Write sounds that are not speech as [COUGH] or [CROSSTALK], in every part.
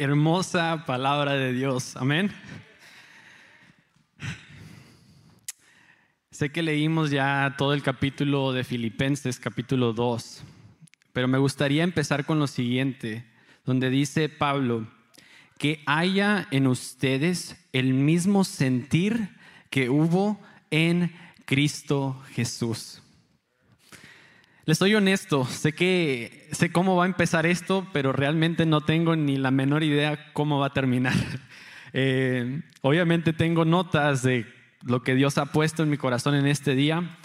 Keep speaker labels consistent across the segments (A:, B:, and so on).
A: hermosa palabra de Dios. Amén. Sé que leímos ya todo el capítulo de Filipenses, capítulo 2, pero me gustaría empezar con lo siguiente, donde dice Pablo, que haya en ustedes el mismo sentir que hubo en Cristo Jesús. Les soy honesto, sé que sé cómo va a empezar esto, pero realmente no tengo ni la menor idea cómo va a terminar. [LAUGHS] Eh, obviamente tengo notas de lo que Dios ha puesto en mi corazón en este día,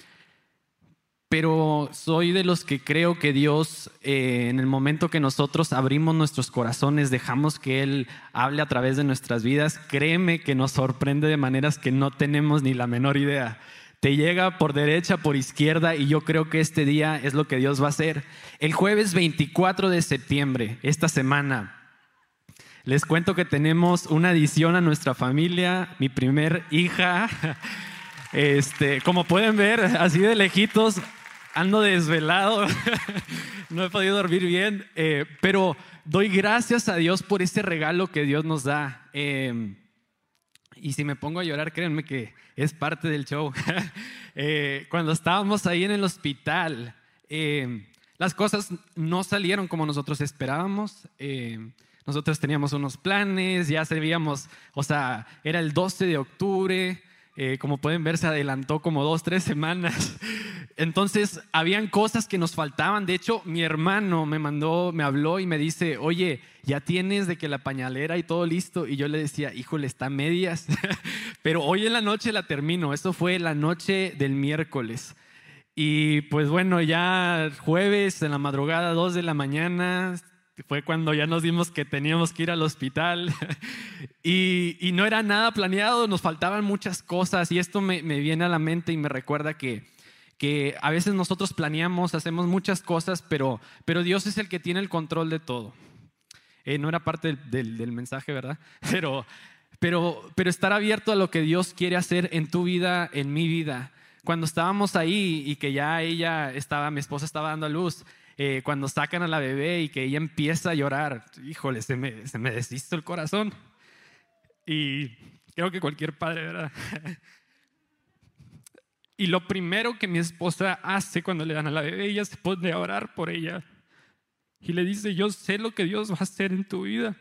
A: pero soy de los que creo que Dios, eh, en el momento que nosotros abrimos nuestros corazones, dejamos que Él hable a través de nuestras vidas, créeme que nos sorprende de maneras que no tenemos ni la menor idea. Te llega por derecha, por izquierda, y yo creo que este día es lo que Dios va a hacer. El jueves 24 de septiembre, esta semana, les cuento que tenemos una adición a nuestra familia, mi primer hija. [LAUGHS] Este, como pueden ver, así de lejitos, ando desvelado, [LAUGHS] no he podido dormir bien, eh, pero doy gracias a Dios por ese regalo que Dios nos da. Em, y si me pongo a llorar, créanme que es parte del show. [LAUGHS] Eh, cuando estábamos ahí en el hospital, em, las cosas no salieron como nosotros esperábamos. Em, nosotros teníamos unos planes, ya sabíamos, o sea, era el 12 de octubre, eh, como pueden ver, se adelantó como dos, tres semanas. [LAUGHS] Entonces, habían cosas que nos faltaban. De hecho, mi hermano me mandó, me habló y me dice, oye, ya tienes de que la pañalera y todo listo. Y yo le decía, híjole, está medias. [LAUGHS] Pero hoy en la noche la termino. Eso fue la noche del miércoles. Y pues bueno, ya jueves en la madrugada, dos de la mañana, fue cuando ya nos dimos que teníamos que ir al hospital [LAUGHS] y, no era nada planeado, nos faltaban muchas cosas y esto me, viene a la mente y me recuerda que, a veces nosotros planeamos, hacemos muchas cosas, pero, Dios es el que tiene el control de todo. Eh, no era parte del, del, mensaje, ¿verdad? [LAUGHS] Pero, pero, pero estar abierto a lo que Dios quiere hacer en tu vida, en mi vida. Cuando estábamos ahí y que ya ella estaba, mi esposa estaba dando a luz, eh, cuando sacan a la bebé y que ella empieza a llorar, híjole, se me, se me deshizo el corazón. Y creo que cualquier padre, ¿verdad? [LAUGHS] Y lo primero que mi esposa hace cuando le dan a la bebé, ella se pone a orar por ella. Y le dice, yo sé lo que Dios va a hacer en tu vida.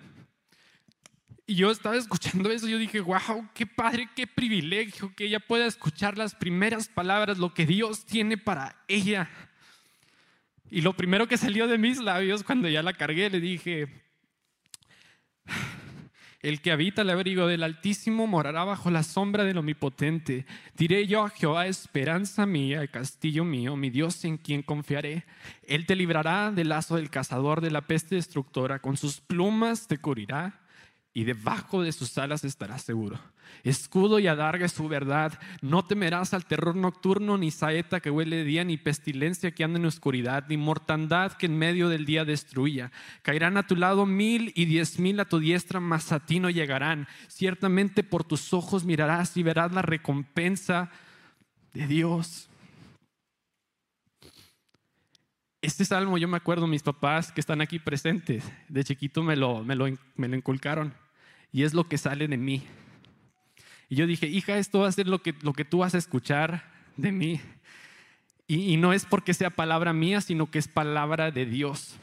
A: Y yo estaba escuchando eso, yo dije, wow, qué padre, qué privilegio que ella pueda escuchar las primeras palabras, lo que Dios tiene para ella. Y lo primero que salió de mis labios cuando ya la cargué, le dije, el que habita el abrigo del Altísimo morará bajo la sombra del Omnipotente. Diré yo a Jehová, esperanza mía, castillo mío, mi Dios en quien confiaré. Él te librará del lazo del cazador, de la peste destructora, con sus plumas te cubrirá y debajo de sus alas estarás seguro. Escudo y adarga es su verdad. No temerás al terror nocturno, ni saeta que huele de día, ni pestilencia que anda en oscuridad, ni mortandad que en medio del día destruya. Caerán a tu lado mil y diez mil a tu diestra, mas a ti no llegarán. Ciertamente por tus ojos mirarás y verás la recompensa de Dios. Este salmo yo me acuerdo, mis papás que están aquí presentes, de chiquito me lo, me lo, me lo inculcaron y es lo que sale de mí. Y yo dije, hija, esto va a ser lo que, lo que tú vas a escuchar de mí. Y, no es porque sea palabra mía, sino que es palabra de Dios.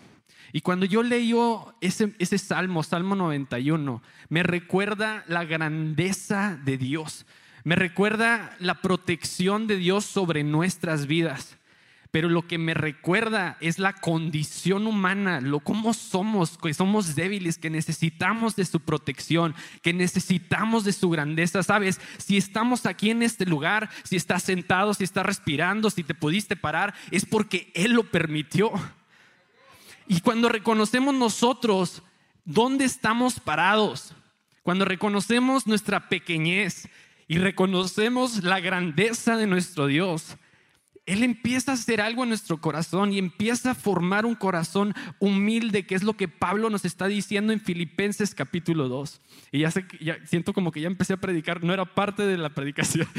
A: Y cuando yo leyo ese, ese salmo, Salmo 91, me recuerda la grandeza de Dios, me recuerda la protección de Dios sobre nuestras vidas pero lo que me recuerda es la condición humana, lo cómo somos, que somos débiles, que necesitamos de su protección, que necesitamos de su grandeza. Sabes, si estamos aquí en este lugar, si estás sentado, si estás respirando, si te pudiste parar, es porque Él lo permitió. Y cuando reconocemos nosotros dónde estamos parados, cuando reconocemos nuestra pequeñez y reconocemos la grandeza de nuestro Dios, él empieza a hacer algo en nuestro corazón y empieza a formar un corazón humilde, que es lo que Pablo nos está diciendo en Filipenses capítulo 2. Y ya, sé, ya siento como que ya empecé a predicar, no era parte de la predicación,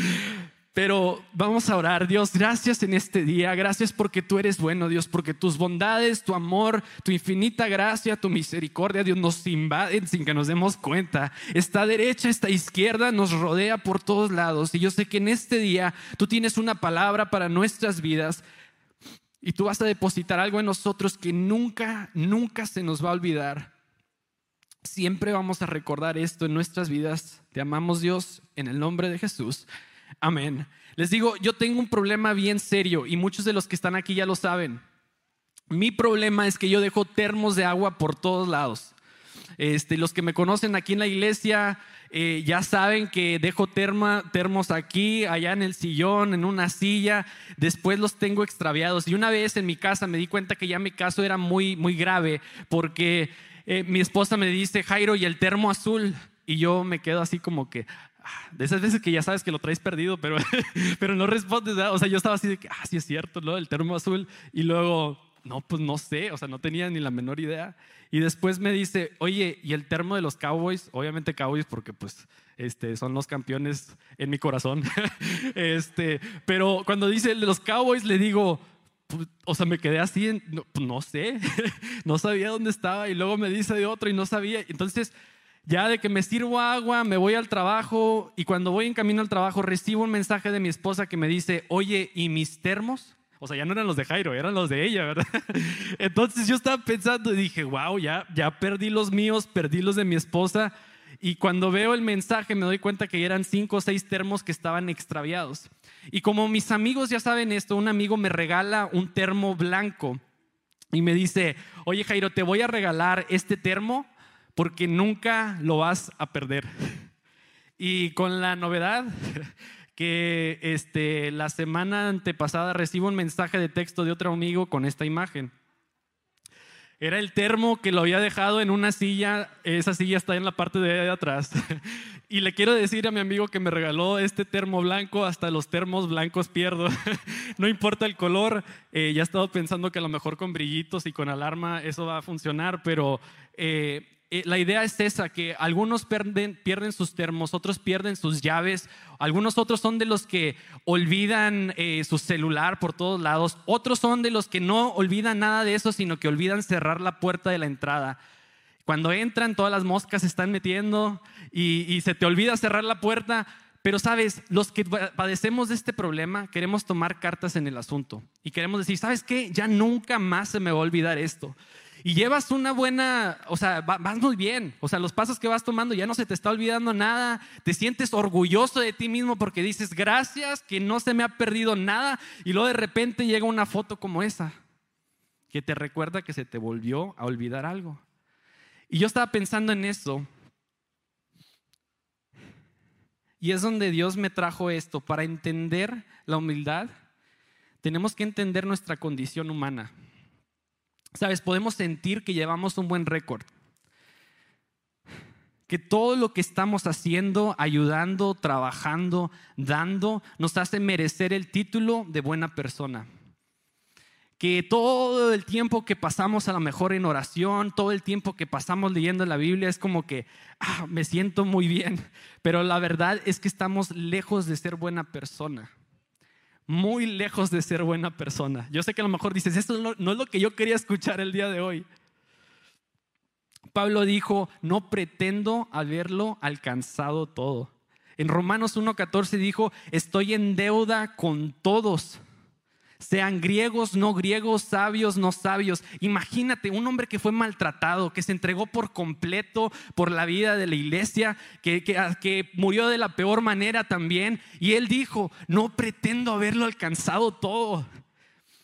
A: Pero vamos a orar, Dios, gracias en este día, gracias porque tú eres bueno, Dios, porque tus bondades, tu amor, tu infinita gracia, tu misericordia, Dios, nos invaden sin que nos demos cuenta. Esta derecha, esta izquierda nos rodea por todos lados. Y yo sé que en este día tú tienes una palabra para nuestras vidas y tú vas a depositar algo en nosotros que nunca, nunca se nos va a olvidar. Siempre vamos a recordar esto en nuestras vidas. Te amamos Dios en el nombre de Jesús. Amén. Les digo, yo tengo un problema bien serio y muchos de los que están aquí ya lo saben. Mi problema es que yo dejo termos de agua por todos lados. Este, los que me conocen aquí en la iglesia eh, ya saben que dejo termos aquí, allá en el sillón, en una silla. Después los tengo extraviados. Y una vez en mi casa me di cuenta que ya mi caso era muy, muy grave porque eh, mi esposa me dice, Jairo, ¿y el termo azul? Y yo me quedo así como que, de esas veces que ya sabes que lo traes perdido, pero, [LAUGHS] pero no respondes. O sea, yo estaba así de que, ah, sí es cierto, ¿no? El termo azul. Y luego, no, pues no sé, o sea, no tenía ni la menor idea. Y después me dice, oye, ¿y el termo de los Cowboys? Obviamente Cowboys porque pues este, son los campeones en mi corazón. [LAUGHS] este, pero cuando dice los Cowboys le digo, pues, o sea, me quedé así, no, pues no sé, [LAUGHS] no sabía dónde estaba y luego me dice de otro y no sabía. Entonces ya de que me sirvo agua, me voy al trabajo y cuando voy en camino al trabajo recibo un mensaje de mi esposa que me dice, oye, ¿y mis termos? O sea, ya no eran los de Jairo, eran los de ella, ¿verdad? [LAUGHS] Entonces yo estaba pensando y dije, wow, ya, ya perdí los míos, perdí los de mi esposa. Y cuando veo el mensaje me doy cuenta que eran cinco o seis termos que estaban extraviados. Y como mis amigos ya saben esto, un amigo me regala un termo blanco y me dice, oye Jairo, te voy a regalar este termo porque nunca lo vas a perder. Y con la novedad [LAUGHS] que este, la semana antepasada recibo un mensaje de texto de otro amigo con esta imagen. Era el termo que lo había dejado en una silla, esa silla está en la parte de atrás. [LAUGHS] Y le quiero decir a mi amigo que me regaló este termo blanco, hasta los termos blancos pierdo. [LAUGHS] No importa el color, eh, ya he estado pensando que a lo mejor con brillitos y con alarma eso va a funcionar, pero eh, eh, la idea es esa, que algunos pierden, sus termos, otros pierden sus llaves, algunos otros son de los que olvidan eh, su celular por todos lados, otros son de los que no olvidan nada de eso, sino que olvidan cerrar la puerta de la entrada. Cuando entran, todas las moscas se están metiendo y, y se te olvida cerrar la puerta, pero sabes, los que padecemos de este problema queremos tomar cartas en el asunto y queremos decir, ¿sabes qué? Ya nunca más se me va a olvidar esto y llevas una buena, o sea, vas muy bien, o sea, los pasos que vas tomando ya no se te está olvidando nada, te sientes orgulloso de ti mismo porque dices, gracias, que no se me ha perdido nada, y luego de repente llega una foto como esa, que te recuerda que se te volvió a olvidar algo. Y yo estaba pensando en eso, y es donde Dios me trajo esto, para entender la humildad, tenemos que entender nuestra condición humana. Sabes, podemos sentir que llevamos un buen récord. Que todo lo que estamos haciendo, ayudando, trabajando, dando, nos hace merecer el título de buena persona. Que todo el tiempo que pasamos a lo mejor en oración, todo el tiempo que pasamos leyendo la Biblia es como que ah, me siento muy bien. Pero la verdad es que estamos lejos de ser buena persona muy lejos de ser buena persona. Yo sé que a lo mejor dices, esto no es lo que yo quería escuchar el día de hoy. Pablo dijo, no pretendo haberlo alcanzado todo. En Romanos 1.14 dijo, estoy en deuda con todos sean griegos, no griegos, sabios, no sabios. Imagínate un hombre que fue maltratado, que se entregó por completo por la vida de la iglesia, que, que, murió de la peor manera también. Y él dijo, no pretendo haberlo alcanzado todo.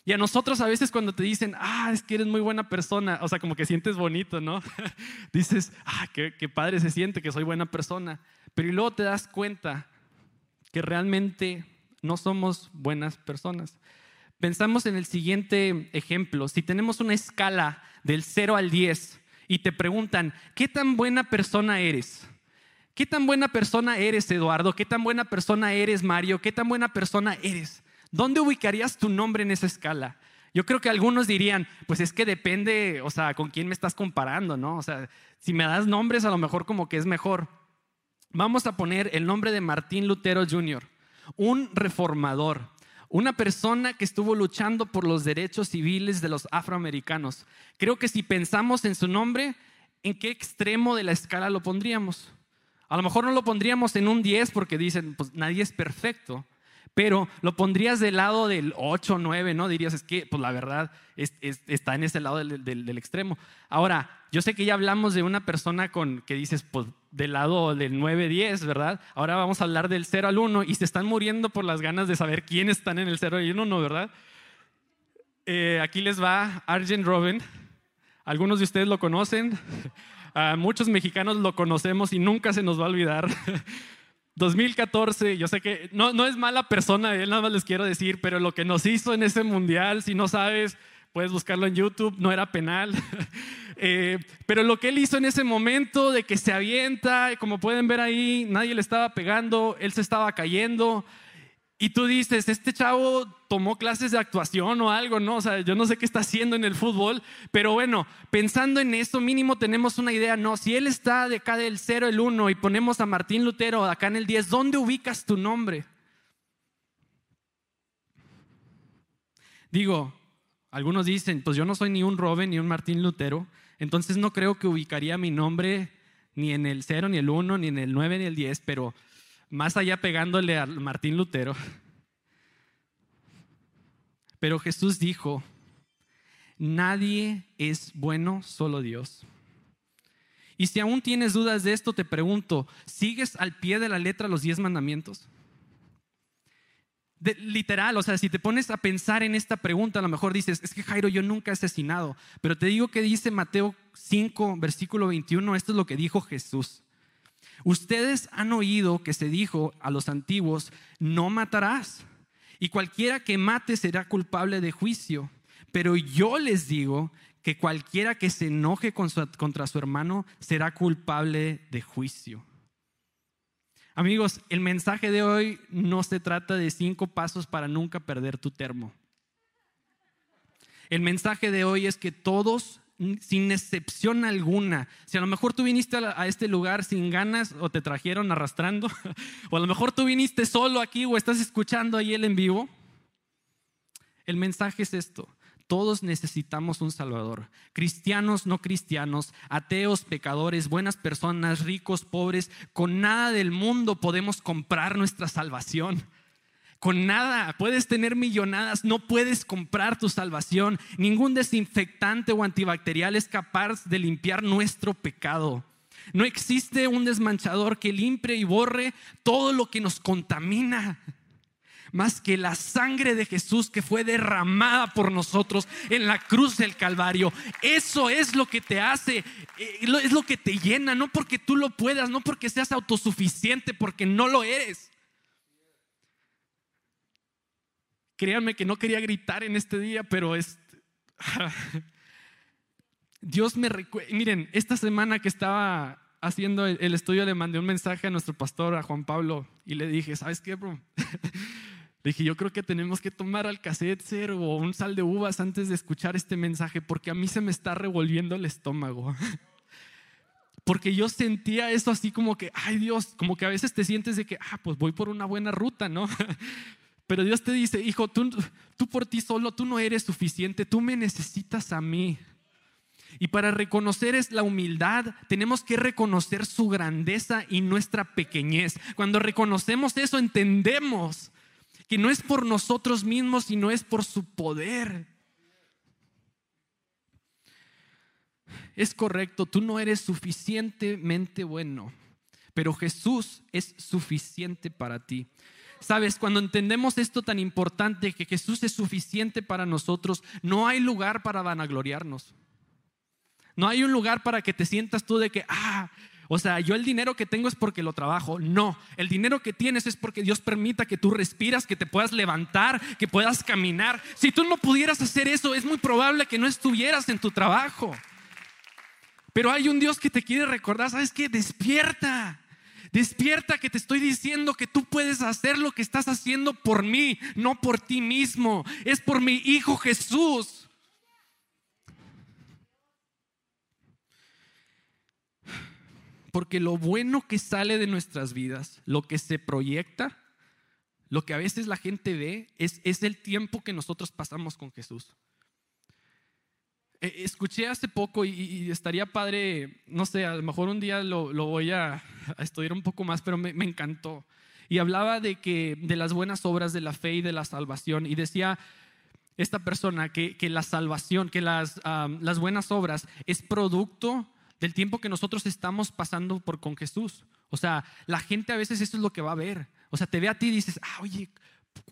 A: Y a nosotros a veces cuando te dicen, ah, es que eres muy buena persona, o sea, como que sientes bonito, ¿no? [LAUGHS] Dices, ah, qué, qué padre se siente que soy buena persona. Pero y luego te das cuenta que realmente no somos buenas personas. Pensamos en el siguiente ejemplo. Si tenemos una escala del 0 al 10 y te preguntan, ¿qué tan buena persona eres? ¿Qué tan buena persona eres, Eduardo? ¿Qué tan buena persona eres, Mario? ¿Qué tan buena persona eres? ¿Dónde ubicarías tu nombre en esa escala? Yo creo que algunos dirían, pues es que depende, o sea, con quién me estás comparando, ¿no? O sea, si me das nombres, a lo mejor como que es mejor. Vamos a poner el nombre de Martín Lutero Jr un reformador, una persona que estuvo luchando por los derechos civiles de los afroamericanos. Creo que si pensamos en su nombre, ¿en qué extremo de la escala lo pondríamos? A lo mejor no lo pondríamos en un 10 porque dicen, pues nadie es perfecto, pero lo pondrías del lado del 8 o 9, ¿no? Dirías, es que, pues la verdad, está en ese lado del, extremo. Ahora, yo sé que ya hablamos de una persona con que dices, pues del lado del 9-10, ¿verdad? Ahora vamos a hablar del 0 al 1 y se están muriendo por las ganas de saber quiénes están en el 0 y el 1, ¿verdad? Eh, aquí les va Arjen Robin. Algunos de ustedes lo conocen. [LAUGHS] muchos mexicanos lo conocemos y nunca se nos va a olvidar. [LAUGHS] 2014, yo sé que no, no es mala persona, él nada más les quiero decir, pero lo que nos hizo en ese mundial, si no sabes, puedes buscarlo en YouTube, no era penal. [LAUGHS] Eh, pero lo que él hizo en ese momento de que se avienta, como pueden ver ahí, nadie le estaba pegando, él se estaba cayendo, y tú dices, este chavo tomó clases de actuación o algo, ¿no? O sea, yo no sé qué está haciendo en el fútbol, pero bueno, pensando en esto, mínimo tenemos una idea, ¿no? Si él está de acá del 0, el 1 y ponemos a Martín Lutero acá en el 10, ¿dónde ubicas tu nombre? Digo, algunos dicen, pues yo no soy ni un Robin ni un Martín Lutero, entonces no creo que ubicaría mi nombre ni en el 0, ni el 1, ni en el 9, ni el 10, pero más allá pegándole a Martín Lutero. Pero Jesús dijo, nadie es bueno, solo Dios. Y si aún tienes dudas de esto, te pregunto, ¿sigues al pie de la letra los diez mandamientos? literal, o sea, si te pones a pensar en esta pregunta, a lo mejor dices, es que Jairo, yo nunca he asesinado. Pero te digo que dice Mateo 5, versículo 21, esto es lo que dijo Jesús. Ustedes han oído que se dijo a los antiguos, no matarás, y cualquiera que mate será culpable de juicio. Pero yo les digo que cualquiera que se enoje contra su hermano será culpable de juicio. Amigos, el mensaje de hoy no se trata de cinco pasos para nunca perder tu termo. El mensaje de hoy es que todos sin excepción alguna. Si a lo mejor tú viniste a, este lugar sin ganas o te trajeron arrastrando, [LAUGHS] o a lo mejor tú viniste solo aquí o estás escuchando ahí el en vivo, el mensaje es esto. Todos necesitamos un Salvador. Cristianos, no cristianos, ateos, pecadores, buenas personas, ricos, pobres, con nada del mundo podemos comprar nuestra salvación. Con nada, puedes tener millonadas, no puedes comprar tu salvación. Ningún desinfectante o antibacterial es capaz de limpiar nuestro pecado. No existe un desmanchador que limpie y borre todo lo que nos contamina más que la sangre de Jesús que fue derramada por nosotros en la cruz del Calvario. Eso es lo que te hace, eh, es lo que te llena, no porque tú lo puedas, no porque seas autosuficiente, porque no lo eres. Créanme que no quería gritar en este día, pero es... [LAUGHS] Dios me recuerda, miren, esta semana que estaba haciendo el estudio le mandé un mensaje a nuestro pastor, a Juan Pablo, y le dije, ¿sabes qué, bro? [LAUGHS] Le dije, yo creo que tenemos que tomar al cero o un sal de uvas antes de escuchar este mensaje, porque a mí se me está revolviendo el estómago. [LAUGHS] Porque yo sentía eso así como que, ay Dios, como que a veces te sientes de que, ah, pues voy por una buena ruta, ¿no? Pero Dios te dice, hijo, tú, tú por ti solo, tú no eres suficiente, tú me necesitas a mí. Y para reconocer es la humildad, tenemos que reconocer su grandeza y nuestra pequeñez. Cuando reconocemos eso, entendemos que no es por nosotros mismos, sino es por su poder. Es correcto, tú no eres suficientemente bueno, pero Jesús es suficiente para ti. Sabes, cuando entendemos esto tan importante, que Jesús es suficiente para nosotros, no hay lugar para vanagloriarnos. No hay un lugar para que te sientas tú de que, ah, o sea, yo el dinero que tengo es porque lo trabajo. No, el dinero que tienes es porque Dios permita que tú respiras, que te puedas levantar, que puedas caminar. Si tú no pudieras hacer eso, es muy probable que no estuvieras en tu trabajo. Pero hay un Dios que te quiere recordar, ¿sabes qué? Despierta. Despierta que te estoy diciendo que tú puedes hacer lo que estás haciendo por mí, no por ti mismo. Es por mi Hijo Jesús. Porque lo bueno que sale de nuestras vidas, lo que se proyecta, lo que a veces la gente ve es, es el tiempo que nosotros pasamos con Jesús. E, escuché hace poco y, estaría padre, no sé, a lo mejor un día lo, voy a, estudiar un poco más, pero me, encantó. Y hablaba de que de las buenas obras de la fe y de la salvación. Y decía esta persona que, la salvación, que las, las buenas obras es producto del tiempo que nosotros estamos pasando por con Jesús. O sea, la gente a veces eso es lo que va a ver. O sea, te ve a ti y dices, ah, oye,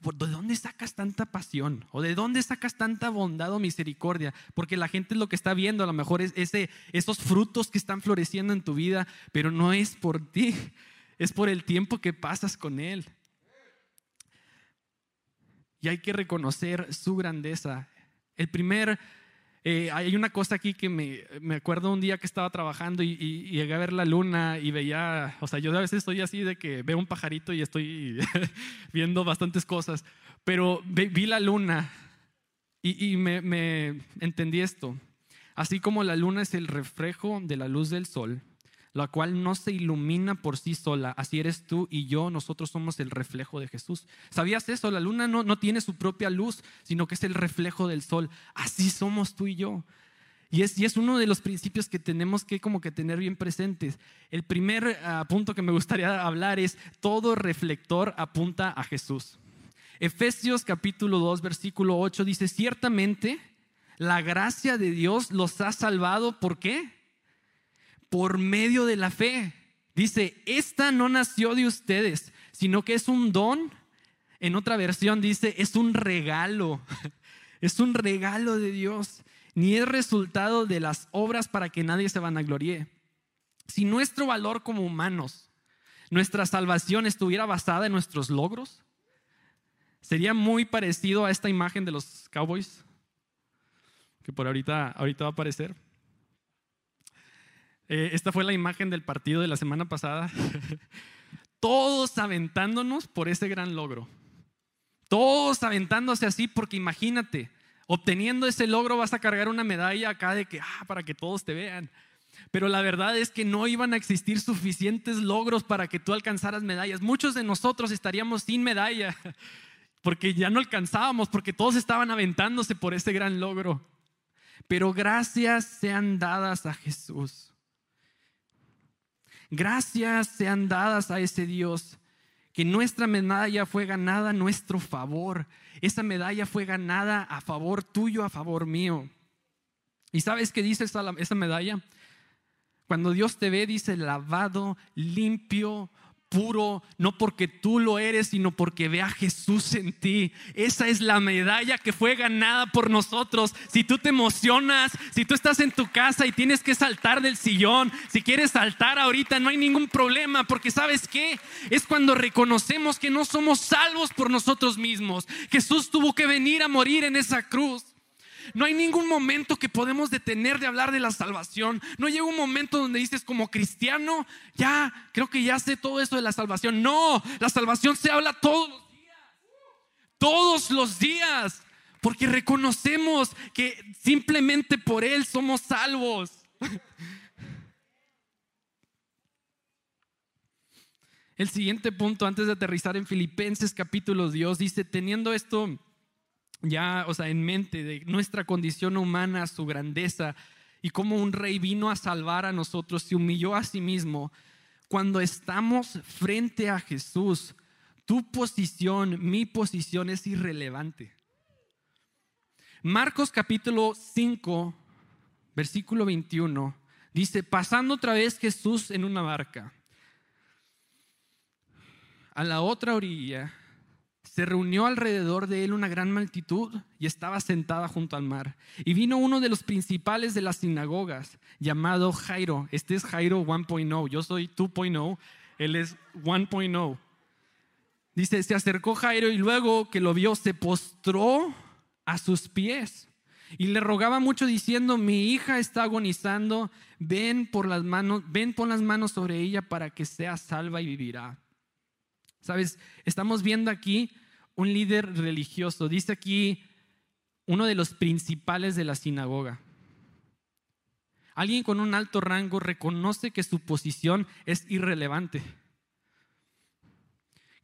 A: ¿de dónde sacas tanta pasión? ¿O de dónde sacas tanta bondad o misericordia? Porque la gente lo que está viendo a lo mejor es ese, esos frutos que están floreciendo en tu vida, pero no es por ti, es por el tiempo que pasas con Él. Y hay que reconocer su grandeza. El primer eh, hay una cosa aquí que me, me, acuerdo un día que estaba trabajando y, llegué a ver la luna y veía, o sea, yo a veces estoy así de que veo un pajarito y estoy [LAUGHS] viendo bastantes cosas, pero vi la luna y, y me, me entendí esto. Así como la luna es el reflejo de la luz del sol, la cual no se ilumina por sí sola. Así eres tú y yo, nosotros somos el reflejo de Jesús. ¿Sabías eso? La luna no, no tiene su propia luz, sino que es el reflejo del sol. Así somos tú y yo. Y es, y es uno de los principios que tenemos que como que tener bien presentes. El primer ah, punto que me gustaría hablar es todo reflector apunta a Jesús. Efesios capítulo 2 versículo 8 dice, ciertamente la gracia de Dios los ha salvado. ¿Por qué? Por medio de la fe. Dice, esta no nació de ustedes, sino que es un don. En otra versión dice, es un regalo. [LAUGHS] Es un regalo de Dios. Ni es resultado de las obras para que nadie se vanaglorie. Si nuestro valor como humanos, nuestra salvación estuviera basada en nuestros logros, sería muy parecido a esta imagen de los cowboys, que por ahorita, ahorita va a aparecer. Eh, esta fue la imagen del partido de la semana pasada. [LAUGHS] Todos aventándonos por ese gran logro. Todos aventándose así porque imagínate, obteniendo ese logro vas a cargar una medalla acá de que, ah, para que todos te vean. Pero la verdad es que no iban a existir suficientes logros para que tú alcanzaras medallas. Muchos de nosotros estaríamos sin medalla [LAUGHS] porque ya no alcanzábamos, porque todos estaban aventándose por ese gran logro. Pero gracias sean dadas a Jesús Gracias sean dadas a ese Dios, que nuestra medalla fue ganada a nuestro favor. Esa medalla fue ganada a favor tuyo, a favor mío. ¿Y sabes qué dice esa, esa medalla? Cuando Dios te ve, dice lavado, limpio, puro, no porque tú lo eres, sino porque ve a Jesús en ti. Esa es la medalla que fue ganada por nosotros. Si tú te emocionas, si tú estás en tu casa y tienes que saltar del sillón, si quieres saltar ahorita, no hay ningún problema, porque sabes qué? Es cuando reconocemos que no somos salvos por nosotros mismos. Jesús tuvo que venir a morir en esa cruz. No hay ningún momento que podemos detener de hablar de la salvación. No llega un momento donde dices como cristiano, ya, creo que ya sé todo eso de la salvación. No, la salvación se habla todos los días. Todos los días. Porque reconocemos que simplemente por Él somos salvos. El siguiente punto, antes de aterrizar en Filipenses capítulo Dios dice, teniendo esto ya, o sea, en mente de nuestra condición humana, su grandeza y cómo un rey vino a salvar a nosotros, se humilló a sí mismo. Cuando estamos frente a Jesús, tu posición, mi posición es irrelevante. Marcos capítulo 5, versículo 21, dice, pasando otra vez Jesús en una barca, a la otra orilla se reunió alrededor de él una gran multitud y estaba sentada junto al mar. Y vino uno de los principales de las sinagogas, llamado Jairo. Este es Jairo 1.0, yo soy 2.0, él es 1.0. Dice, se acercó Jairo y luego que lo vio se postró a sus pies y le rogaba mucho diciendo, mi hija está agonizando, ven por las manos, ven pon las manos sobre ella para que sea salva y vivirá. Sabes, estamos viendo aquí un líder religioso, dice aquí uno de los principales de la sinagoga. Alguien con un alto rango reconoce que su posición es irrelevante,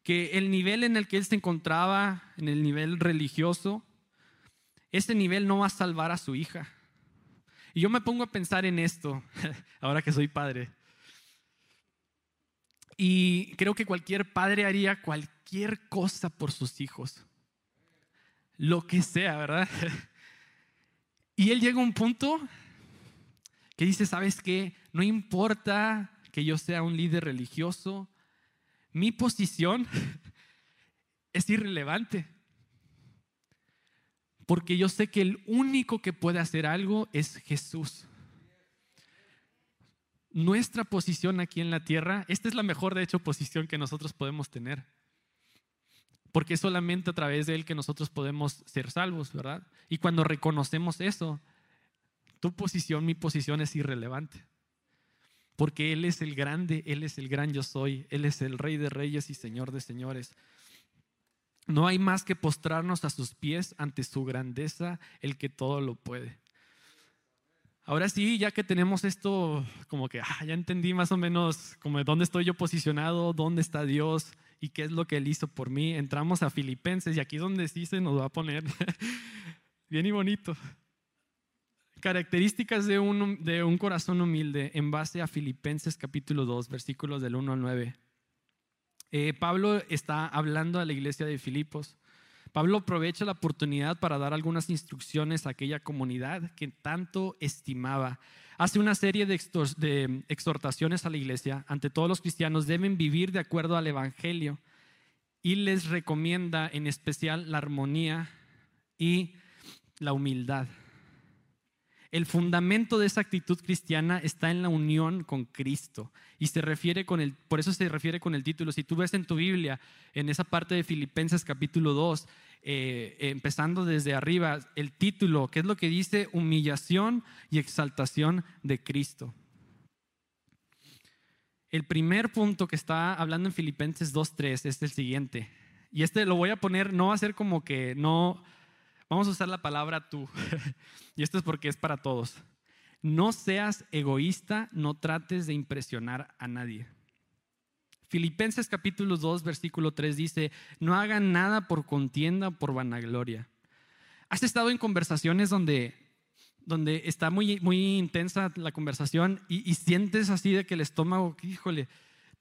A: que el nivel en el que él se encontraba, en el nivel religioso, ese nivel no va a salvar a su hija. Y yo me pongo a pensar en esto, [LAUGHS] ahora que soy padre. Y creo que cualquier padre haría cualquier cosa por sus hijos. Lo que sea, ¿verdad? [LAUGHS] Y él llega a un punto que dice, ¿sabes qué? No importa que yo sea un líder religioso, mi posición [LAUGHS] es irrelevante. Porque yo sé que el único que puede hacer algo es Jesús. Nuestra posición aquí en la tierra, esta es la mejor de hecho posición que nosotros podemos tener. Porque es solamente a través de Él que nosotros podemos ser salvos, ¿verdad? Y cuando reconocemos eso, tu posición, mi posición es irrelevante. Porque Él es el grande, Él es el gran yo soy, Él es el rey de reyes y señor de señores. No hay más que postrarnos a sus pies ante su grandeza, el que todo lo puede. Ahora sí, ya que tenemos esto, como que ah, ya entendí más o menos como dónde estoy yo posicionado, dónde está Dios y qué es lo que Él hizo por mí, entramos a Filipenses y aquí donde sí se nos va a poner [LAUGHS] bien y bonito. Características de un, de un corazón humilde en base a Filipenses capítulo 2, versículos del 1 al 9. Eh, Pablo está hablando a la iglesia de Filipos. Pablo aprovecha la oportunidad para dar algunas instrucciones a aquella comunidad que tanto estimaba. Hace una serie de, exhortaciones a la iglesia. Ante todos los cristianos deben vivir de acuerdo al Evangelio y les recomienda en especial la armonía y la humildad. El fundamento de esa actitud cristiana está en la unión con Cristo y se refiere con el, por eso se refiere con el título. Si tú ves en tu Biblia, en esa parte de Filipenses capítulo 2, eh, empezando desde arriba, el título, que es lo que dice humillación y exaltación de Cristo. El primer punto que está hablando en Filipenses 2.3 es el siguiente. Y este lo voy a poner, no va a ser como que no Vamos a usar la palabra tú. [LAUGHS] y esto es porque es para todos. No seas egoísta, no trates de impresionar a nadie. Filipenses capítulo 2, versículo 3 dice, no hagan nada por contienda o por vanagloria. ¿Has estado en conversaciones donde, donde está muy, muy intensa la conversación y, y sientes así de que el estómago, híjole,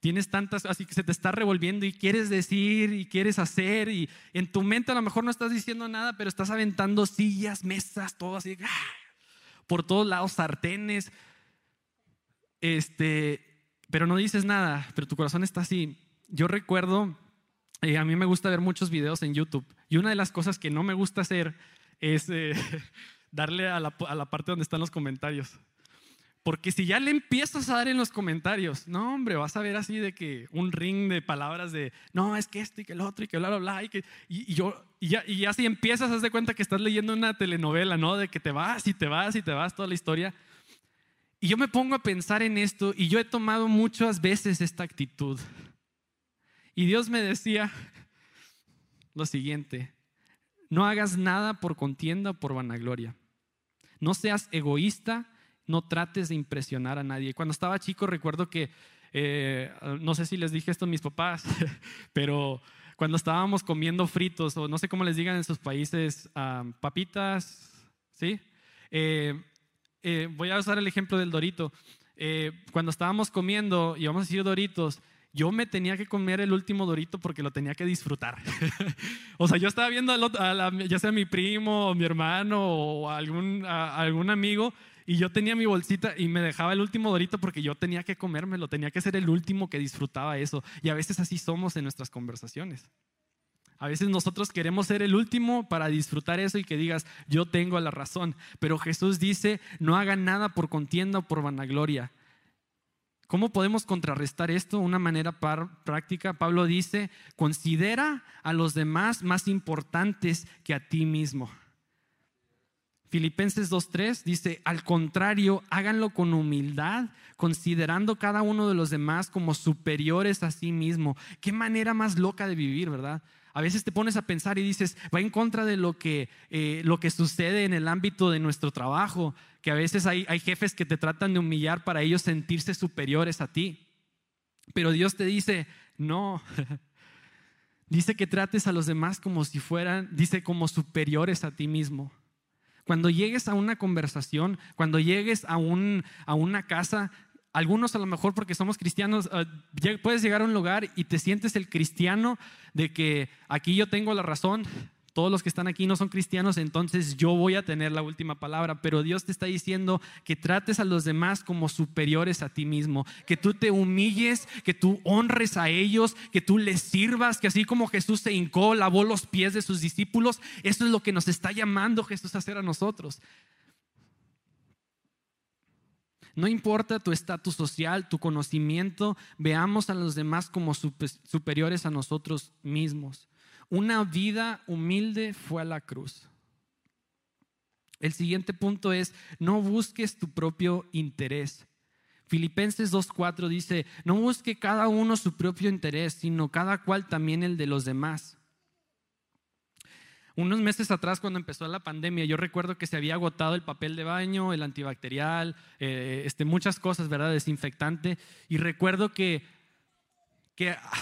A: Tienes tantas, así que se te está revolviendo y quieres decir y quieres hacer y en tu mente a lo mejor no estás diciendo nada, pero estás aventando sillas, mesas, todo así, ¡ah! por todos lados, sartenes, este, pero no dices nada, pero tu corazón está así. Yo recuerdo, eh, a mí me gusta ver muchos videos en YouTube y una de las cosas que no me gusta hacer es eh, [LAUGHS] darle a la, a la parte donde están los comentarios. Porque si ya le empiezas a dar en los comentarios, no, hombre, vas a ver así de que un ring de palabras de, no, es que esto y que el otro y que bla, bla, bla. Y, que, y, yo, y ya, y ya si empiezas, haz de cuenta que estás leyendo una telenovela, ¿no? De que te vas y te vas y te vas toda la historia. Y yo me pongo a pensar en esto y yo he tomado muchas veces esta actitud. Y Dios me decía lo siguiente, no hagas nada por contienda o por vanagloria. No seas egoísta no trates de impresionar a nadie. Cuando estaba chico recuerdo que, eh, no sé si les dije esto a mis papás, [LAUGHS] pero cuando estábamos comiendo fritos, o no sé cómo les digan en sus países, papitas, ¿sí? Eh, eh, voy a usar el ejemplo del Dorito. cuando estábamos comiendo y vamos a decir Doritos, yo me tenía que comer el último dorito porque lo tenía que disfrutar. [LAUGHS] o sea, yo estaba viendo a, ya sea mi primo o mi hermano o algún, algún amigo y yo tenía mi bolsita y me dejaba el último dorito porque yo tenía que comérmelo, tenía que ser el último que disfrutaba eso. Y a veces así somos en nuestras conversaciones. A veces nosotros queremos ser el último para disfrutar eso y que digas, yo tengo la razón. Pero Jesús dice, no hagan nada por contienda o por vanagloria. ¿Cómo podemos contrarrestar esto? Una manera práctica. Pablo dice, considera a los demás más importantes que a ti mismo. Filipenses 2.3 dice, al contrario, háganlo con humildad, considerando cada uno de los demás como superiores a sí mismo. Qué manera más loca de vivir, ¿verdad? A veces te pones a pensar y dices, va en contra de lo que, eh, lo que sucede en el ámbito de nuestro trabajo, que a veces hay, hay jefes que te tratan de humillar para ellos sentirse superiores a ti. Pero Dios te dice, no, [LAUGHS] Dice que trates a los demás como si fueran, dice, como superiores a ti mismo. Cuando llegues a una conversación, cuando llegues a, un, a una casa, algunos a lo mejor porque somos cristianos, ah, puedes llegar a un lugar y te sientes el cristiano de que aquí yo tengo la razón, todos los que están aquí no son cristianos, entonces yo voy a tener la última palabra, pero Dios te está diciendo que trates a los demás como superiores a ti mismo, que tú te humilles, que tú honres a ellos, que tú les sirvas, que así como Jesús se hincó, lavó los pies de sus discípulos, eso es lo que nos está llamando Jesús a hacer a nosotros. No importa tu estatus social, tu conocimiento, veamos a los demás como superiores a nosotros mismos. Una vida humilde fue a la cruz. El siguiente punto es, no busques tu propio interés. Filipenses 2.4 dice, no busque cada uno su propio interés, sino cada cual también el de los demás. Unos meses atrás, cuando empezó la pandemia, yo recuerdo que se había agotado el papel de baño, el antibacterial, eh, este, muchas cosas, ¿verdad? Desinfectante. Y recuerdo que, que ah,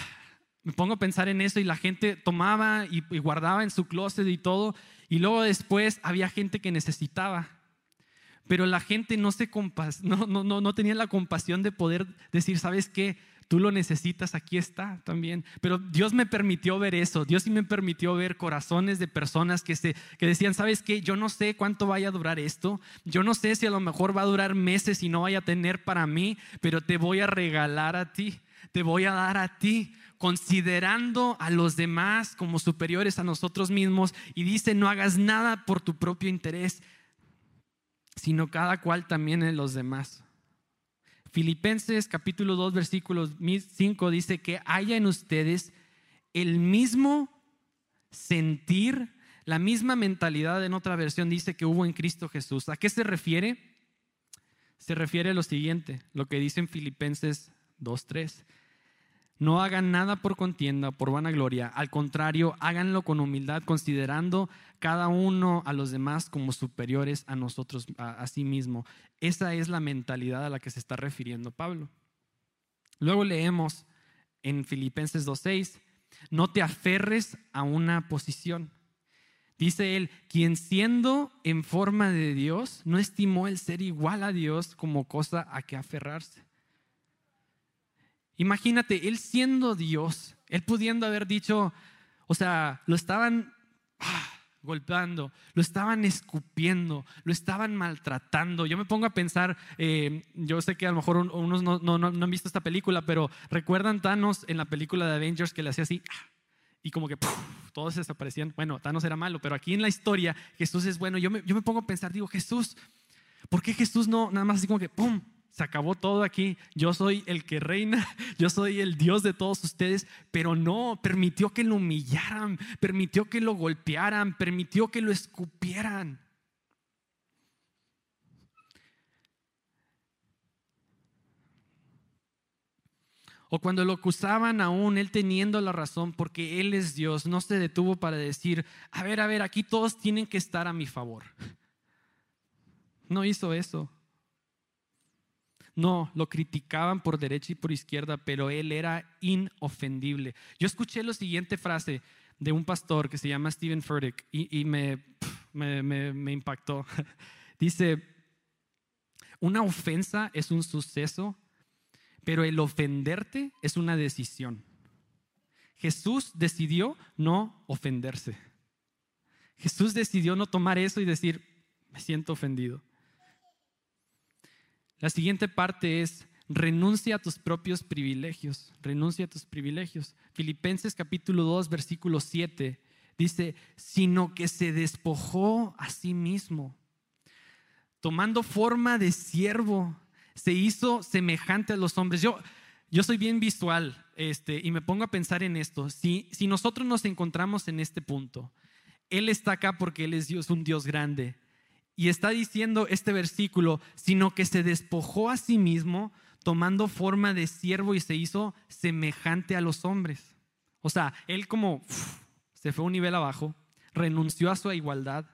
A: me pongo a pensar en eso y la gente tomaba y, guardaba en su closet y todo. Y luego después había gente que necesitaba. Pero la gente no, se compas no, no, no, no tenía la compasión de poder decir, ¿sabes qué? tú lo necesitas, aquí está también. Pero Dios me permitió ver eso, Dios sí me permitió ver corazones de personas que, se, que decían, ¿sabes qué? Yo no sé cuánto vaya a durar esto, yo no sé si a lo mejor va a durar meses y no vaya a tener para mí, pero te voy a regalar a ti, te voy a dar a ti, considerando a los demás como superiores a nosotros mismos. Y dice, no hagas nada por tu propio interés, sino cada cual también en los demás. Filipenses capítulo 2 versículos 5 dice que haya en ustedes el mismo sentir, la misma mentalidad en otra versión dice que hubo en Cristo Jesús. ¿A qué se refiere? Se refiere a lo siguiente, lo que dicen Filipenses 2, 3. No hagan nada por contienda, por vanagloria. Al contrario, háganlo con humildad, considerando cada uno a los demás como superiores a nosotros, a, a, sí mismo. Esa es la mentalidad a la que se está refiriendo Pablo. Luego leemos en Filipenses 2.6, no te aferres a una posición. Dice él, quien siendo en forma de Dios, no estimó el ser igual a Dios como cosa a que aferrarse Imagínate, él siendo Dios, él pudiendo haber dicho, o sea, lo estaban ah, golpeando, lo estaban escupiendo, lo estaban maltratando. Yo me pongo a pensar, eh, yo sé que a lo mejor unos no, han visto esta película, pero recuerdan Thanos en la película de Avengers que le hacía así ah, y como que todos desaparecían. Bueno, Thanos era malo, pero aquí en la historia Jesús es bueno. Yo me, yo me pongo a pensar, digo, Jesús, ¿por qué Jesús no nada más así como que, ¡pum! Se acabó todo aquí, yo soy el que reina, [LAUGHS] yo soy el Dios de todos ustedes, pero no, permitió que lo humillaran, permitió que lo golpearan, permitió que lo escupieran. O cuando lo acusaban aún, él teniendo la razón, porque él es Dios, no se detuvo para decir, a ver, a ver, aquí todos tienen que estar a mi favor. [LAUGHS] No hizo eso. No, lo criticaban por derecha y por izquierda, pero él era inofendible. Yo escuché la siguiente frase de un pastor que se llama Stephen Furtick y, me, me impactó. [LAUGHS] Dice, una ofensa es un suceso, pero el ofenderte es una decisión. Jesús decidió no ofenderse. Jesús decidió no tomar eso y decir, me siento ofendido. La siguiente parte es renuncia a tus propios privilegios, renuncia a tus privilegios. Filipenses capítulo 2, versículo 7 dice, sino que se despojó a sí mismo, tomando forma de siervo, se hizo semejante a los hombres. Yo, yo soy bien visual este, y me pongo a pensar en esto. Si, si nosotros nos encontramos en este punto, Él está acá porque Él es Dios, un Dios grande. Y está diciendo este versículo, sino que se despojó a sí mismo tomando forma de siervo y se hizo semejante a los hombres. O sea, él como se fue un nivel abajo, renunció a su igualdad,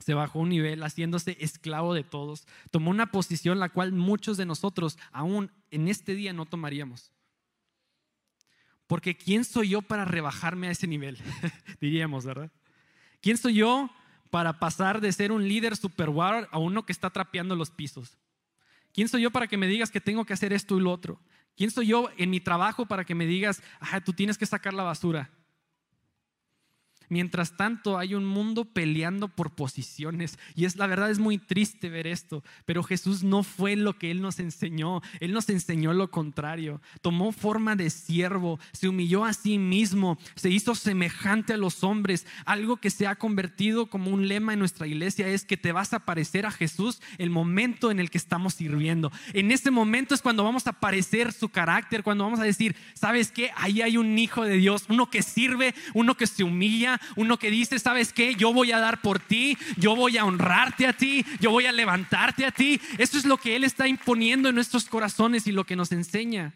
A: se bajó un nivel haciéndose esclavo de todos, tomó una posición la cual muchos de nosotros aún en este día no tomaríamos. Porque ¿quién soy yo para rebajarme a ese nivel? [LAUGHS] Diríamos, ¿verdad? ¿Quién soy yo para pasar de ser un líder super a uno que está trapeando los pisos? ¿Quién soy yo para que me digas que tengo que hacer esto y lo otro? ¿Quién soy yo en mi trabajo para que me digas, ah, tú tienes que sacar la basura? Mientras tanto, hay un mundo peleando por posiciones. Y es la verdad, es muy triste ver esto. Pero Jesús no fue lo que Él nos enseñó. Él nos enseñó lo contrario. Tomó forma de siervo, se humilló a sí mismo, se hizo semejante a los hombres. Algo que se ha convertido como un lema en nuestra iglesia es que te vas a parecer a Jesús el momento en el que estamos sirviendo. En ese momento es cuando vamos a parecer su carácter, cuando vamos a decir, ¿sabes qué? Ahí hay un hijo de Dios, uno que sirve, uno que se humilla uno que dice, ¿sabes qué? Yo voy a dar por ti, yo voy a honrarte a ti, yo voy a levantarte a ti. Eso es lo que Él está imponiendo en nuestros corazones y lo que nos enseña.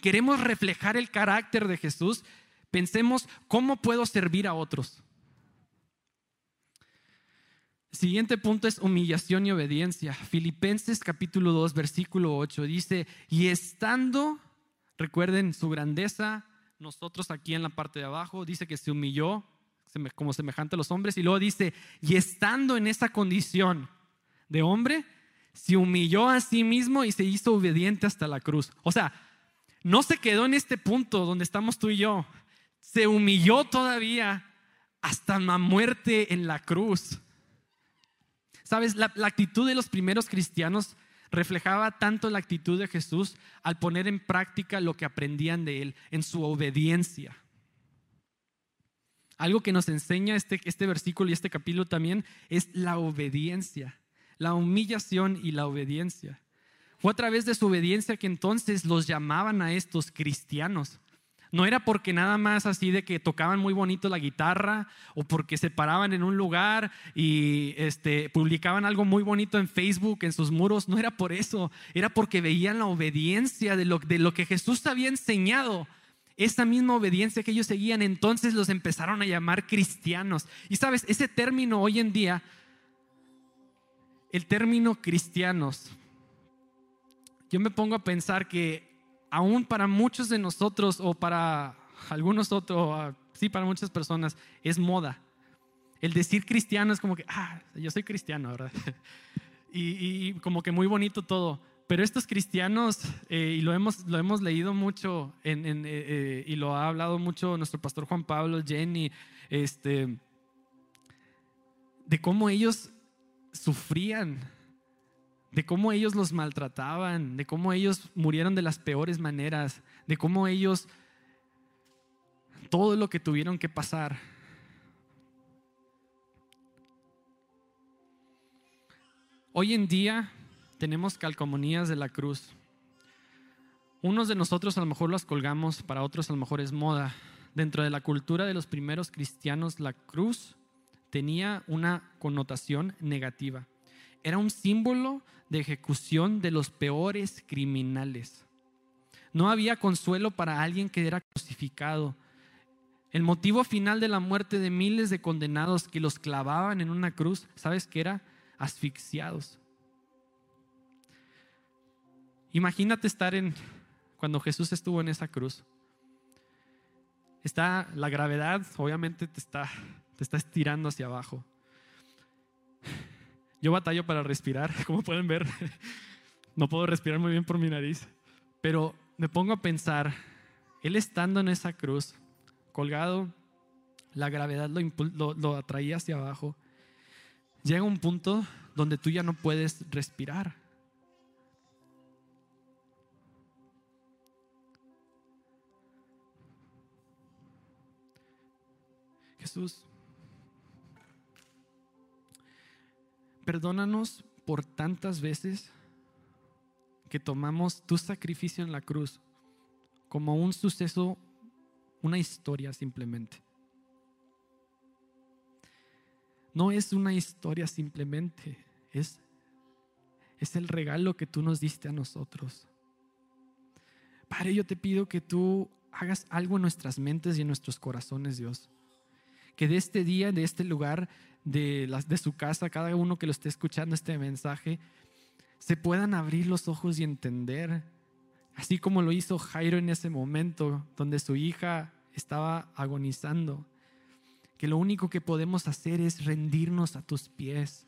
A: Queremos reflejar el carácter de Jesús. Pensemos, ¿cómo puedo servir a otros? Siguiente punto es humillación y obediencia. Filipenses capítulo 2, versículo 8 dice, y estando, recuerden su grandeza, nosotros aquí en la parte de abajo, dice que se humilló como semejante a los hombres y luego dice, y estando en esa condición de hombre, se humilló a sí mismo y se hizo obediente hasta la cruz. O sea, no se quedó en este punto donde estamos tú y yo, se humilló todavía hasta la muerte en la cruz. Sabes, la, la actitud de los primeros cristianos reflejaba tanto la actitud de Jesús al poner en práctica lo que aprendían de él, en su obediencia. Algo que nos enseña este, este versículo y este capítulo también es la obediencia, la humillación y la obediencia. Fue a través de su obediencia que entonces los llamaban a estos cristianos. No era porque nada más así de que tocaban muy bonito la guitarra o porque se paraban en un lugar y este, publicaban algo muy bonito en Facebook, en sus muros. No era por eso, era porque veían la obediencia de lo, de lo que Jesús había enseñado. Esa misma obediencia que ellos seguían, entonces los empezaron a llamar cristianos. Y sabes, ese término hoy en día, el término cristianos, yo me pongo a pensar que aún para muchos de nosotros o para algunos otros, sí, para muchas personas, es moda. El decir cristiano es como que, ah, yo soy cristiano, ¿verdad? [LAUGHS] y, como que muy bonito todo. Pero estos cristianos, eh, y lo hemos, lo hemos leído mucho, eh, eh, y lo ha hablado mucho nuestro pastor Juan Pablo, Jenny, este, de cómo ellos sufrían de cómo ellos los maltrataban, de cómo ellos murieron de las peores maneras, de cómo ellos, todo lo que tuvieron que pasar. Hoy en día tenemos calcomanías de la cruz. Unos de nosotros a lo mejor las colgamos, para otros a lo mejor es moda. Dentro de la cultura de los primeros cristianos, la cruz tenía una connotación negativa. Era un símbolo de ejecución de los peores criminales. No había consuelo para alguien que era crucificado. El motivo final de la muerte de miles de condenados que los clavaban en una cruz, ¿sabes qué era? Asfixiados. Imagínate estar en cuando Jesús estuvo en esa cruz. Está la gravedad, obviamente te está te está estirando hacia abajo. Yo batallo para respirar, [LAUGHS] como pueden ver. [LAUGHS] No puedo respirar muy bien por mi nariz. Pero me pongo a pensar, él estando en esa cruz, colgado, la gravedad lo, lo, atraía hacia abajo. Llega un punto donde tú ya no puedes respirar. Jesús, Perdónanos por tantas veces que tomamos tu sacrificio en la cruz como un suceso, una historia simplemente. No es una historia simplemente, es, es el regalo que tú nos diste a nosotros. Padre, yo te pido que tú hagas algo en nuestras mentes y en nuestros corazones, Dios. Que de este día, de este lugar, de, las, de su casa, cada uno que lo esté escuchando este mensaje, se puedan abrir los ojos y entender Así como lo hizo Jairo en ese momento donde su hija estaba agonizando. Que lo único que podemos hacer es rendirnos a tus pies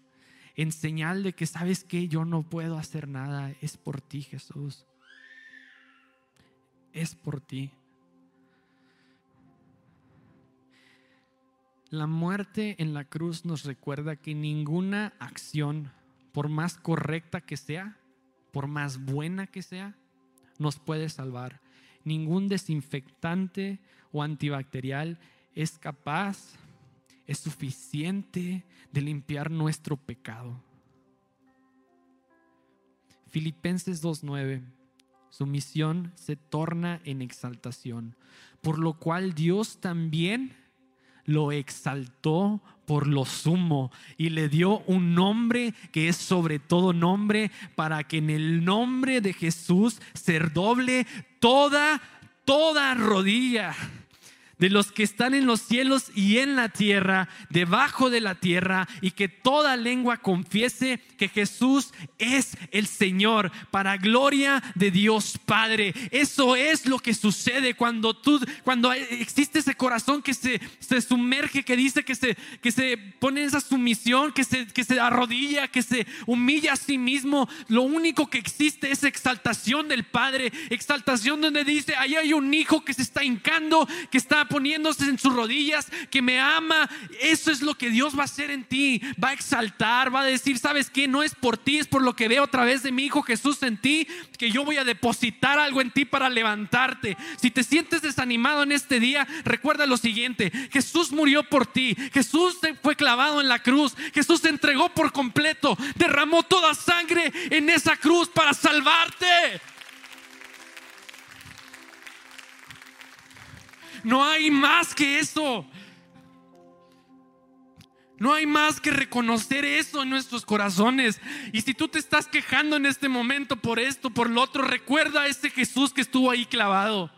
A: en señal de que sabes que yo no puedo hacer nada. Es por ti, Jesús. Es por ti. La muerte en la cruz nos recuerda que ninguna acción, por más correcta que sea, por más buena que sea, nos puede salvar. Ningún desinfectante o antibacterial es capaz, es suficiente de limpiar nuestro pecado. Filipenses 2.9, su misión se torna en exaltación, por lo cual Dios también lo exaltó por lo sumo y le dio un nombre que es sobre todo nombre para que en el nombre de Jesús se doble toda, toda rodilla de los que están en los cielos y en la tierra, debajo de la tierra, y que toda lengua confiese que Jesús es el Señor, para gloria de Dios Padre. Eso es lo que sucede cuando tú, cuando existe ese corazón que se, se sumerge, que dice que se, que se pone en esa sumisión, que se, que se arrodilla, que se humilla a sí mismo. Lo único que existe es exaltación del Padre, exaltación donde dice, ahí hay un hijo que se está hincando, que está poniéndose en sus rodillas, que me ama. Eso es lo que Dios va a hacer en ti. Va a exaltar, va a decir, ¿sabes qué? No es por ti, es por lo que veo a través de mi Hijo Jesús en ti, que yo voy a depositar algo en ti para levantarte. Si te sientes desanimado en este día, recuerda lo siguiente, Jesús murió por ti, Jesús fue clavado en la cruz, Jesús se entregó por completo, derramó toda sangre en esa cruz para salvarte. No hay más que eso. No hay más que reconocer eso en nuestros corazones. Y si tú te estás quejando en este momento por esto, por lo otro, recuerda a ese Jesús que estuvo ahí clavado.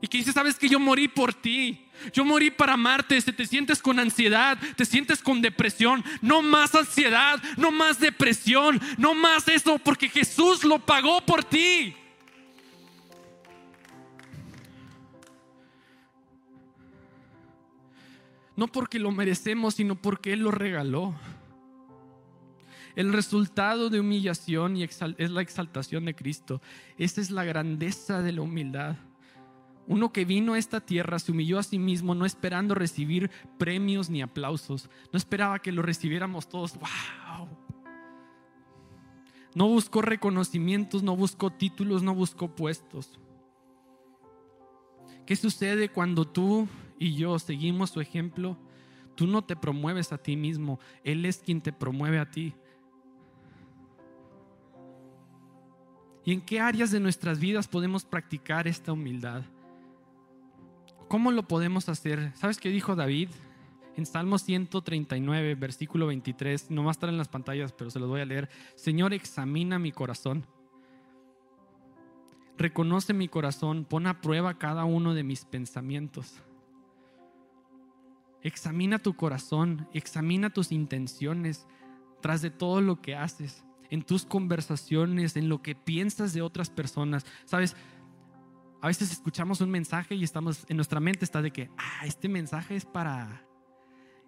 A: Y que dice, sabes que yo morí por ti. Yo morí para amarte. Si te sientes con ansiedad, te sientes con depresión, no más ansiedad, no más depresión, no más eso, porque Jesús lo pagó por ti. No porque lo merecemos, sino porque Él lo regaló. El resultado de humillación y es la exaltación de Cristo. Esa es la grandeza de la humildad. Uno que vino a esta tierra se humilló a sí mismo, no esperando recibir premios ni aplausos. No esperaba que lo recibiéramos todos. ¡Wow! No buscó reconocimientos, no buscó títulos, no buscó puestos. ¿Qué sucede cuando tú y yo seguimos su ejemplo, tú no te promueves a ti mismo, Él es quien te promueve a ti. ¿Y en qué áreas de nuestras vidas podemos practicar esta humildad? ¿Cómo lo podemos hacer? ¿Sabes qué dijo David? En Salmo 139, versículo 23, no va a estar en las pantallas, pero se los voy a leer. Señor, examina mi corazón. Reconoce mi corazón, pon a prueba cada uno de mis pensamientos. Examina tu corazón, examina tus intenciones tras de todo lo que haces, en tus conversaciones, en lo que piensas de otras personas. Sabes, a veces escuchamos un mensaje y estamos en nuestra mente está de que, ah, este mensaje es para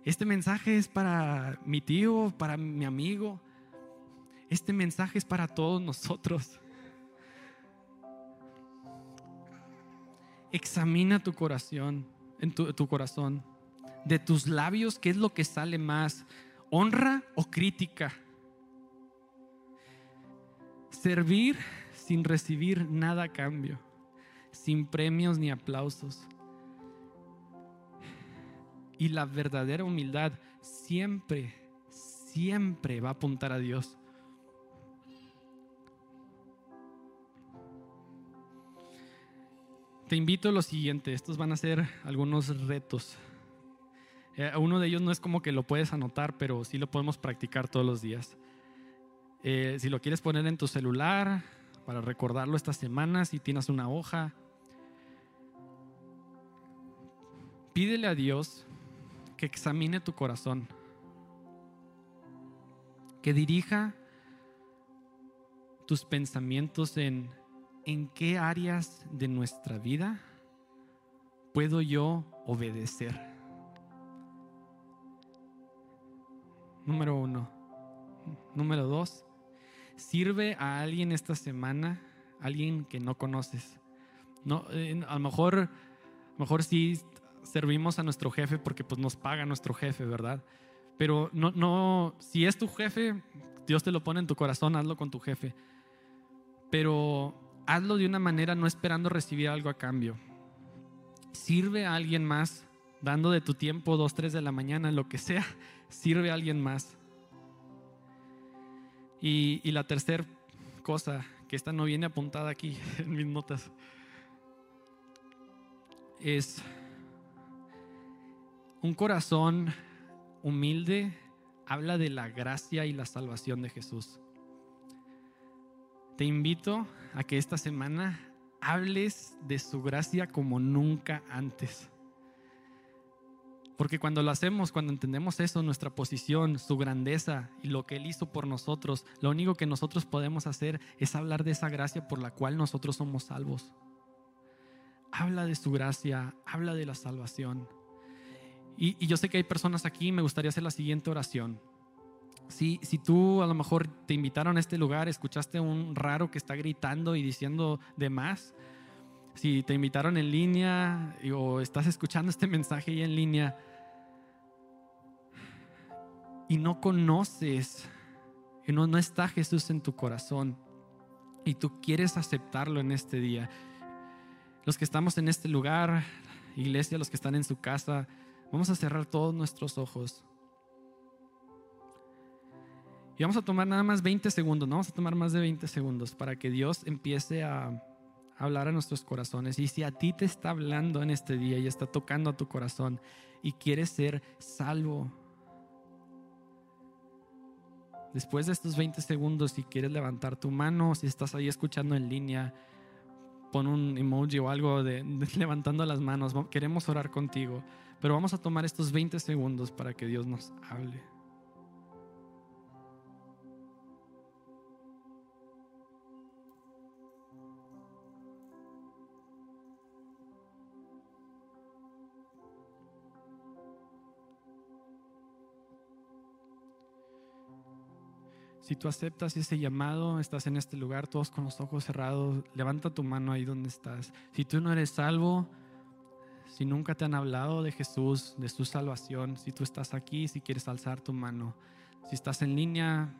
A: este mensaje es para mi tío, para mi amigo. Este mensaje es para todos nosotros. Examina tu corazón, en tu corazón de tus labios, ¿qué es lo que sale más? ¿Honra o crítica? Servir sin recibir nada a cambio, sin premios ni aplausos. Y la verdadera humildad siempre, siempre va a apuntar a Dios. Te invito a lo siguiente, estos van a ser algunos retos. Eh, uno de ellos no es como que lo puedes anotar, pero sí lo podemos practicar todos los días. Eh, si lo quieres poner en tu celular para recordarlo esta semana, si tienes una hoja, pídele a Dios que examine tu corazón, que dirija tus pensamientos en en qué áreas de nuestra vida puedo yo obedecer. Número uno. Número dos, sirve a alguien esta semana, alguien que no conoces. No, eh, a lo mejor, mejor sí servimos a nuestro jefe porque pues nos paga nuestro jefe, ¿verdad? Pero no, no, si es tu jefe, Dios te lo pone en tu corazón, hazlo con tu jefe. Pero hazlo de una manera no esperando recibir algo a cambio. Sirve a alguien más, dando de tu tiempo, dos, tres de la mañana, lo que sea, [LAUGHS] sirve a alguien más. Y, y la tercera cosa, que esta no viene apuntada aquí [LAUGHS] en mis notas, es un corazón humilde habla de la gracia y la salvación de Jesús. Te invito a que esta semana hables de su gracia como nunca antes. Porque cuando lo hacemos, cuando entendemos eso, nuestra posición, su grandeza y lo que Él hizo por nosotros, lo único que nosotros podemos hacer es hablar de esa gracia por la cual nosotros somos salvos. Habla de su gracia, habla de la salvación. Y, yo sé que hay personas aquí, me gustaría hacer la siguiente oración. Si, si tú a lo mejor te invitaron a este lugar, escuchaste a un raro que está gritando y diciendo de más, si te invitaron en línea o estás escuchando este mensaje ahí en línea y no conoces, y no, no está Jesús en tu corazón y tú quieres aceptarlo en este día, los que estamos en este lugar, iglesia, los que están en su casa, Vamos a cerrar todos nuestros ojos. Y vamos a tomar nada más 20 segundos, no vamos a tomar más de 20 segundos para que Dios empiece a hablar a nuestros corazones. Y si a ti te está hablando en este día y está tocando a tu corazón y quieres ser salvo, después de estos 20 segundos, si quieres levantar tu mano, si estás ahí escuchando en línea, pon un emoji o algo de, [LAUGHS] levantando las manos. Queremos orar contigo, pero vamos a tomar estos 20 segundos para que Dios nos hable. Si tú aceptas ese llamado, estás en este lugar, todos con los ojos cerrados, levanta tu mano ahí donde estás. Si tú no eres salvo, si nunca te han hablado de Jesús, de su salvación, si tú estás aquí, si quieres alzar tu mano, si estás en línea,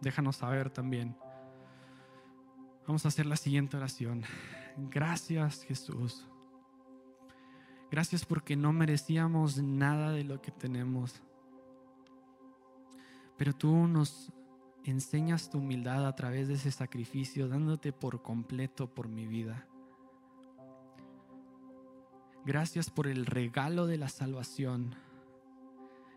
A: déjanos saber también. Vamos a hacer la siguiente oración. Gracias Jesús. Gracias porque no merecíamos nada de lo que tenemos. Pero tú nos enseñas tu humildad a través de ese sacrificio, dándote por completo por mi vida. Gracias por el regalo de la salvación.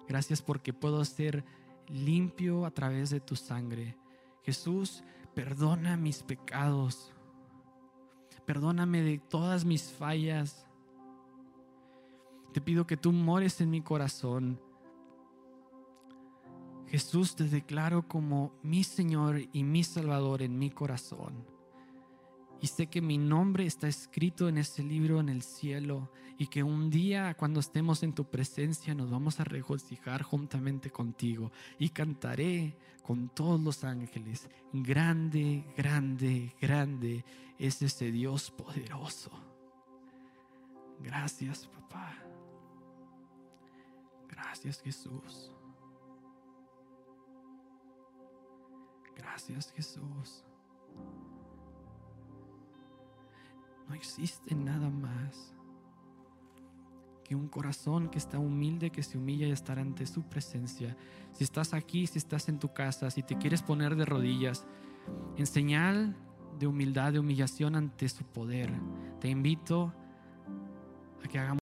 A: Gracias porque puedo ser limpio a través de tu sangre. Jesús, perdona mis pecados. Perdóname de todas mis fallas. Te pido que tú mores en mi corazón Jesús, te declaro como mi Señor y mi Salvador en mi corazón. Y sé que mi nombre está escrito en ese libro en el cielo y que un día cuando estemos en tu presencia nos vamos a regocijar juntamente contigo y cantaré con todos los ángeles. Grande, grande, grande es ese Dios poderoso. Gracias papá. Gracias Jesús. Gracias Jesús. No existe nada más que un corazón que está humilde, que se humilla y estar ante su presencia. Si estás aquí, si estás en tu casa, si te quieres poner de rodillas, en señal de humildad, de humillación ante su poder, te invito a que hagamos